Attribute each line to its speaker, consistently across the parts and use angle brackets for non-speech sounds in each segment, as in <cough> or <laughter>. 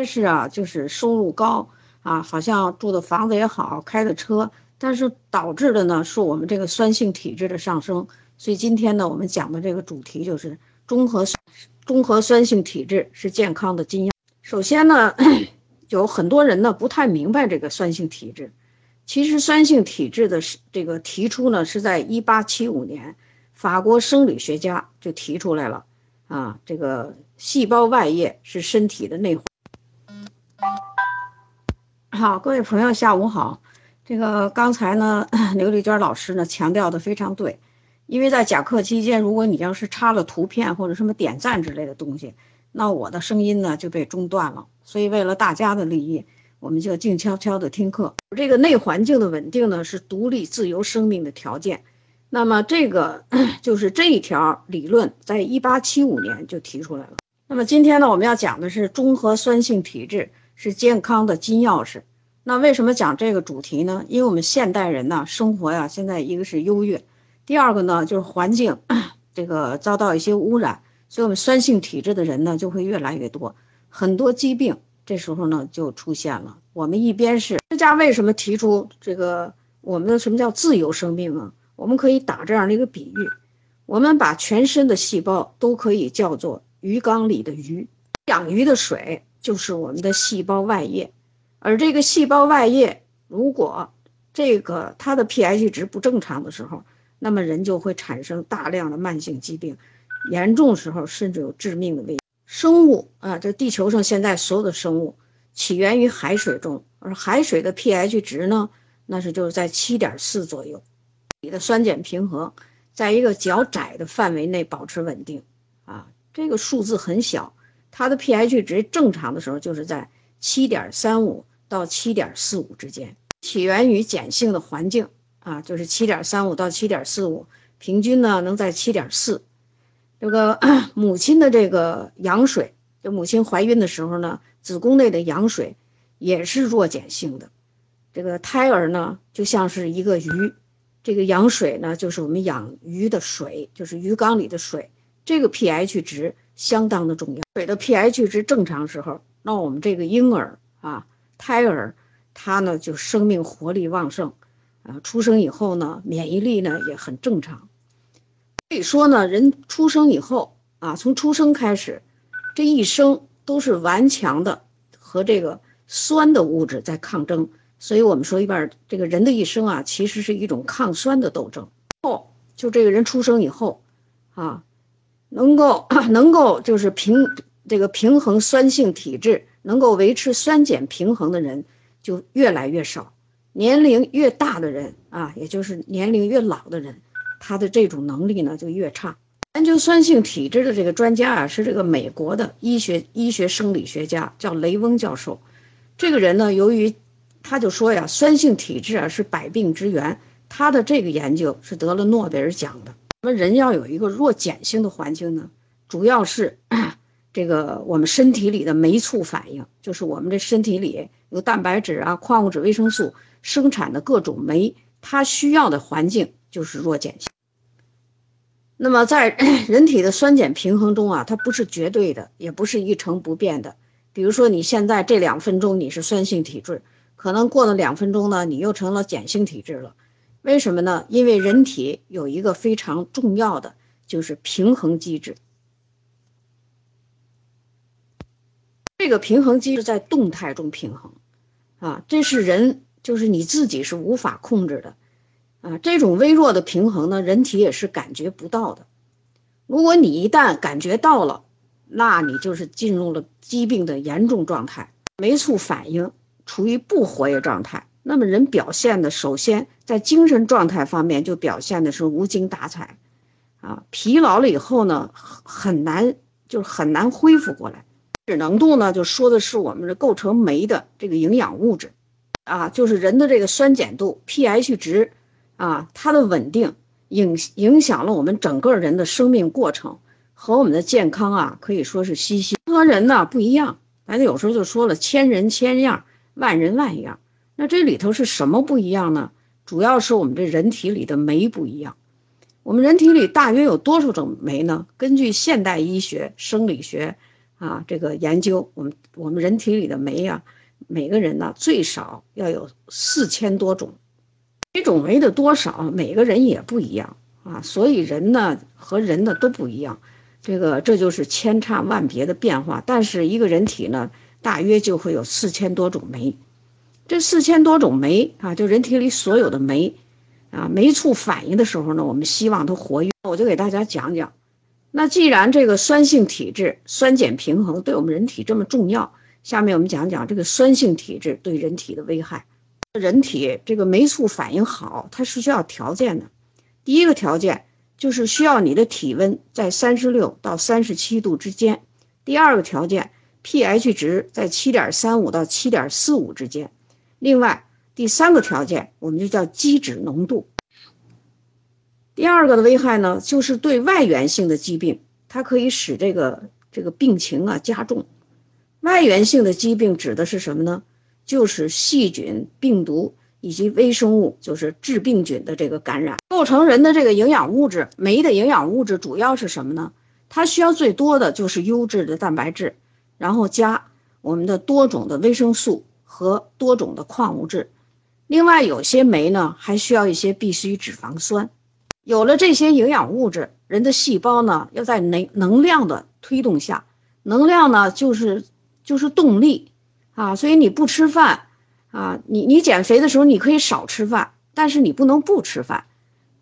Speaker 1: 但是啊，就是收入高啊，好像住的房子也好，开的车，但是导致的呢是我们这个酸性体质的上升。所以今天呢，我们讲的这个主题就是中和中和酸性体质是健康的金钥。首先呢，<coughs> 有很多人呢不太明白这个酸性体质。其实酸性体质的这个提出呢，是在一八七五年，法国生理学家就提出来了啊，这个细胞外液是身体的内。好，各位朋友，下午好。这个刚才呢，刘丽娟老师呢强调的非常对，因为在讲课期间，如果你要是插了图片或者什么点赞之类的东西，那我的声音呢就被中断了。所以为了大家的利益，我们就静悄悄的听课。这个内环境的稳定呢，是独立自由生命的条件。那么这个 <clears throat> 就是这一条理论，在一八七五年就提出来了。那么今天呢，我们要讲的是中和酸性体质是健康的金钥匙。那为什么讲这个主题呢？因为我们现代人呢，生活呀，现在一个是优越，第二个呢就是环境这个遭到一些污染，所以我们酸性体质的人呢就会越来越多，很多疾病这时候呢就出现了。我们一边是科学家为什么提出这个我们的什么叫自由生命啊？我们可以打这样的一个比喻，我们把全身的细胞都可以叫做鱼缸里的鱼，养鱼的水就是我们的细胞外液。而这个细胞外液，如果这个它的 pH 值不正常的时候，那么人就会产生大量的慢性疾病，严重时候甚至有致命的危。生物啊，这地球上现在所有的生物起源于海水中，而海水的 pH 值呢，那是就是在七点四左右，你的酸碱平衡在一个较窄的范围内保持稳定啊，这个数字很小，它的 pH 值正常的时候就是在七点三五。到七点四五之间，起源于碱性的环境啊，就是七点三五到七点四五，平均呢能在七点四。这个 <clears throat> 母亲的这个羊水，就母亲怀孕的时候呢，子宫内的羊水也是弱碱性的。这个胎儿呢就像是一个鱼，这个羊水呢就是我们养鱼的水，就是鱼缸里的水。这个 pH 值相当的重要，水的 pH 值正常时候，那我们这个婴儿啊。胎儿，他呢就生命活力旺盛，啊，出生以后呢免疫力呢也很正常，可以说呢人出生以后啊，从出生开始，这一生都是顽强的和这个酸的物质在抗争，所以我们说一半这个人的一生啊，其实是一种抗酸的斗争。后就这个人出生以后，啊，能够 <coughs> 能够就是平这个平衡酸性体质。能够维持酸碱平衡的人就越来越少，年龄越大的人啊，也就是年龄越老的人，他的这种能力呢就越差。研究酸性体质的这个专家啊，是这个美国的医学医学生理学家，叫雷翁教授。这个人呢，由于他就说呀，酸性体质啊是百病之源，他的这个研究是得了诺贝尔奖的。我们人要有一个弱碱性的环境呢，主要是。这个我们身体里的酶促反应，就是我们这身体里有蛋白质啊、矿物质、维生素生产的各种酶，它需要的环境就是弱碱性。那么在 <clears throat> 人体的酸碱平衡中啊，它不是绝对的，也不是一成不变的。比如说你现在这两分钟你是酸性体质，可能过了两分钟呢，你又成了碱性体质了。为什么呢？因为人体有一个非常重要的就是平衡机制。这个平衡机制在动态中平衡，啊，这是人就是你自己是无法控制的，啊，这种微弱的平衡呢，人体也是感觉不到的。如果你一旦感觉到了，那你就是进入了疾病的严重状态，酶促反应处于不活跃状态。那么人表现的，首先在精神状态方面就表现的是无精打采，啊，疲劳了以后呢，很难就是很难恢复过来。脂浓度呢，就说的是我们的构成酶的这个营养物质，啊，就是人的这个酸碱度 pH 值，啊，它的稳定影影响了我们整个人的生命过程和我们的健康啊，可以说是息息。和人呢不一样，咱有时候就说了，千人千样，万人万样。那这里头是什么不一样呢？主要是我们这人体里的酶不一样。我们人体里大约有多少种酶呢？根据现代医学生理学。啊，这个研究我们我们人体里的酶啊，每个人呢最少要有四千多种，每种酶的多少每个人也不一样啊，所以人呢和人呢都不一样，这个这就是千差万别的变化。但是一个人体呢，大约就会有四千多种酶，这四千多种酶啊，就人体里所有的酶啊，酶促反应的时候呢，我们希望它活跃。我就给大家讲讲。那既然这个酸性体质、酸碱平衡对我们人体这么重要，下面我们讲讲这个酸性体质对人体的危害。人体这个酶促反应好，它是需要条件的。第一个条件就是需要你的体温在三十六到三十七度之间；第二个条件，pH 值在七点三五到七点四五之间；另外，第三个条件我们就叫基质浓度。第二个的危害呢，就是对外源性的疾病，它可以使这个这个病情啊加重。外源性的疾病指的是什么呢？就是细菌、病毒以及微生物，就是致病菌的这个感染。构成人的这个营养物质，酶的营养物质主要是什么呢？它需要最多的就是优质的蛋白质，然后加我们的多种的维生素和多种的矿物质。另外，有些酶呢还需要一些必需脂肪酸。有了这些营养物质，人的细胞呢要在能能量的推动下，能量呢就是就是动力啊，所以你不吃饭啊，你你减肥的时候你可以少吃饭，但是你不能不吃饭，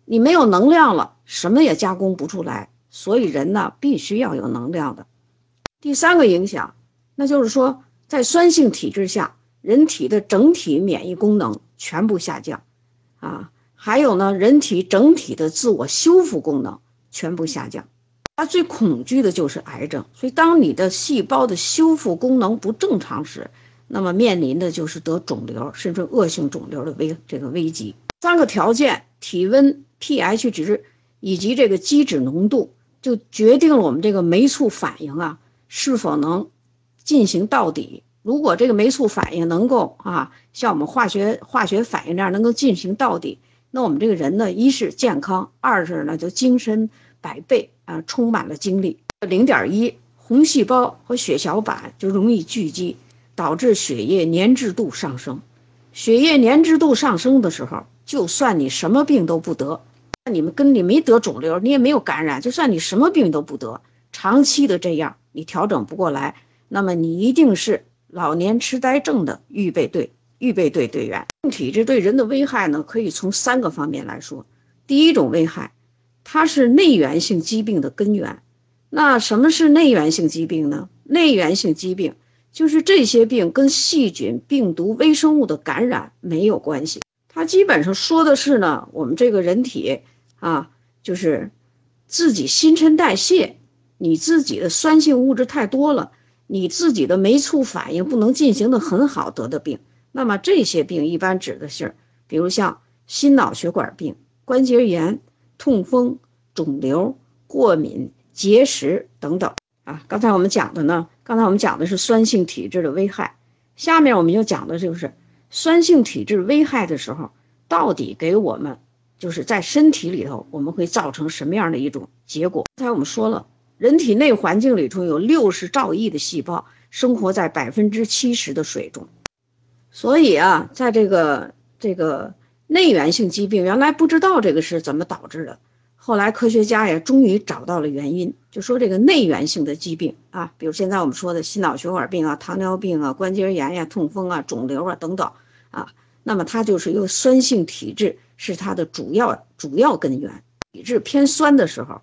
Speaker 1: 你没有能量了，什么也加工不出来，所以人呢必须要有能量的。第三个影响，那就是说在酸性体质下，人体的整体免疫功能全部下降啊。还有呢，人体整体的自我修复功能全部下降，他最恐惧的就是癌症。所以，当你的细胞的修复功能不正常时，那么面临的就是得肿瘤，甚至恶性肿瘤的危这个危机。三个条件：体温、pH 值以及这个基质浓度，就决定了我们这个酶促反应啊是否能进行到底。如果这个酶促反应能够啊像我们化学化学反应那样能够进行到底。那我们这个人呢，一是健康，二是呢就精神百倍啊，充满了精力。零点一红细胞和血小板就容易聚集，导致血液粘滞度上升。血液粘滞度上升的时候，就算你什么病都不得，那你们跟你没得肿瘤，你也没有感染，就算你什么病都不得，长期的这样你调整不过来，那么你一定是老年痴呆症的预备队。预备队队员，体质对人的危害呢，可以从三个方面来说。第一种危害，它是内源性疾病的根源。那什么是内源性疾病呢？内源性疾病就是这些病跟细菌、病毒、微生物的感染没有关系。它基本上说的是呢，我们这个人体啊，就是自己新陈代谢，你自己的酸性物质太多了，你自己的酶促反应不能进行的很好得的病。那么这些病一般指的是，比如像心脑血管病、关节炎、痛风、肿瘤、过敏、结石等等啊。刚才我们讲的呢，刚才我们讲的是酸性体质的危害，下面我们就讲的就是酸性体质危害的时候，到底给我们就是在身体里头我们会造成什么样的一种结果？刚才我们说了，人体内环境里头有六十兆亿的细胞，生活在百分之七十的水中。所以啊，在这个这个内源性疾病，原来不知道这个是怎么导致的，后来科学家也终于找到了原因，就说这个内源性的疾病啊，比如现在我们说的心脑血管病啊、糖尿病啊、关节炎呀、痛风啊、肿瘤啊等等啊，那么它就是由酸性体质是它的主要主要根源。体质偏酸的时候，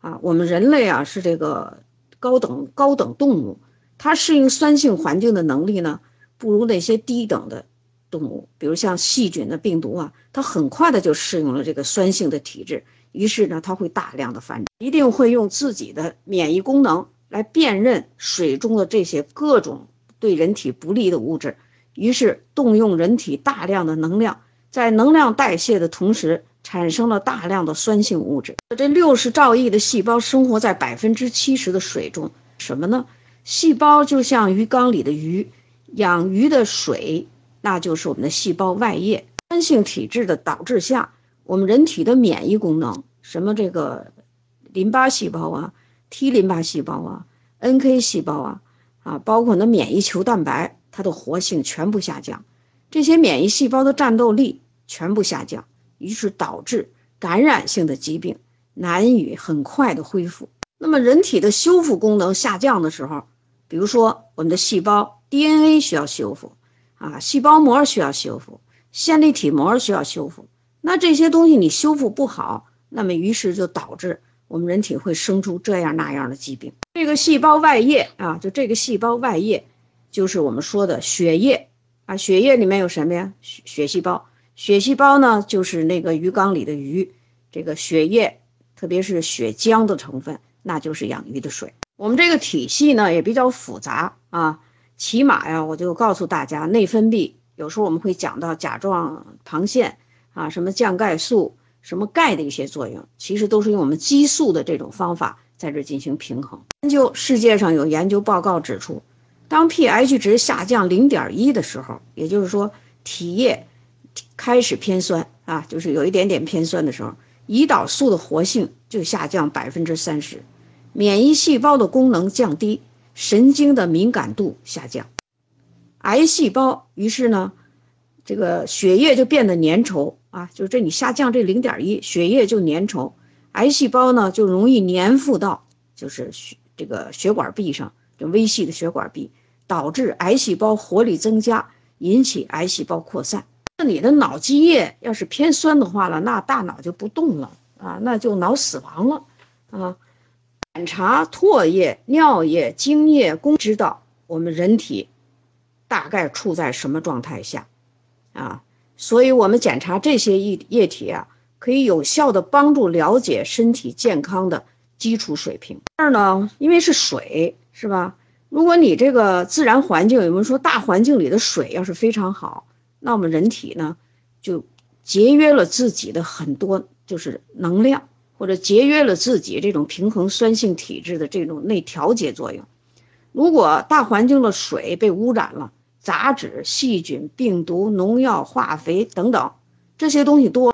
Speaker 1: 啊，我们人类啊是这个高等高等动物，它适应酸性环境的能力呢？不如那些低等的动物，比如像细菌的病毒啊，它很快的就适应了这个酸性的体质，于是呢，它会大量的繁殖，一定会用自己的免疫功能来辨认水中的这些各种对人体不利的物质，于是动用人体大量的能量，在能量代谢的同时，产生了大量的酸性物质。这六十兆亿的细胞生活在百分之七十的水中，什么呢？细胞就像鱼缸里的鱼。养鱼的水，那就是我们的细胞外液。酸性体质的导致下，我们人体的免疫功能，什么这个淋巴细胞啊、T 淋巴细胞啊、NK 细胞啊，啊，包括那免疫球蛋白，它的活性全部下降，这些免疫细胞的战斗力全部下降，于是导致感染性的疾病难以很快的恢复。那么人体的修复功能下降的时候，比如说我们的细胞 DNA 需要修复，啊，细胞膜需要修复，线粒体膜需要修复，那这些东西你修复不好，那么于是就导致我们人体会生出这样那样的疾病。这个细胞外液啊，就这个细胞外液，就是我们说的血液啊，血液里面有什么呀？血血细胞，血细胞呢就是那个鱼缸里的鱼，这个血液，特别是血浆的成分，那就是养鱼的水。我们这个体系呢也比较复杂啊，起码呀，我就告诉大家，内分泌有时候我们会讲到甲状旁腺啊，什么降钙素、什么钙的一些作用，其实都是用我们激素的这种方法在这进行平衡。研究世界上有研究报告指出，当 pH 值下降零点一的时候，也就是说体液开始偏酸啊，就是有一点点偏酸的时候，胰岛素的活性就下降百分之三十。免疫细胞的功能降低，神经的敏感度下降，癌细胞于是呢，这个血液就变得粘稠啊，就是这你下降这零点一，血液就粘稠，癌细胞呢就容易粘附到就是血这个血管壁上，就微细的血管壁，导致癌细胞活力增加，引起癌细胞扩散。那你的脑积液要是偏酸的话了，那大脑就不动了啊，那就脑死亡了啊。检查唾液、尿液、精液，公知道我们人体大概处在什么状态下啊？所以，我们检查这些液液体啊，可以有效的帮助了解身体健康的基础水平。二呢，因为是水，是吧？如果你这个自然环境，有人说大环境里的水要是非常好，那我们人体呢，就节约了自己的很多就是能量。或者节约了自己这种平衡酸性体质的这种内调节作用。如果大环境的水被污染了，杂质、细菌、病毒、农药、化肥等等这些东西多。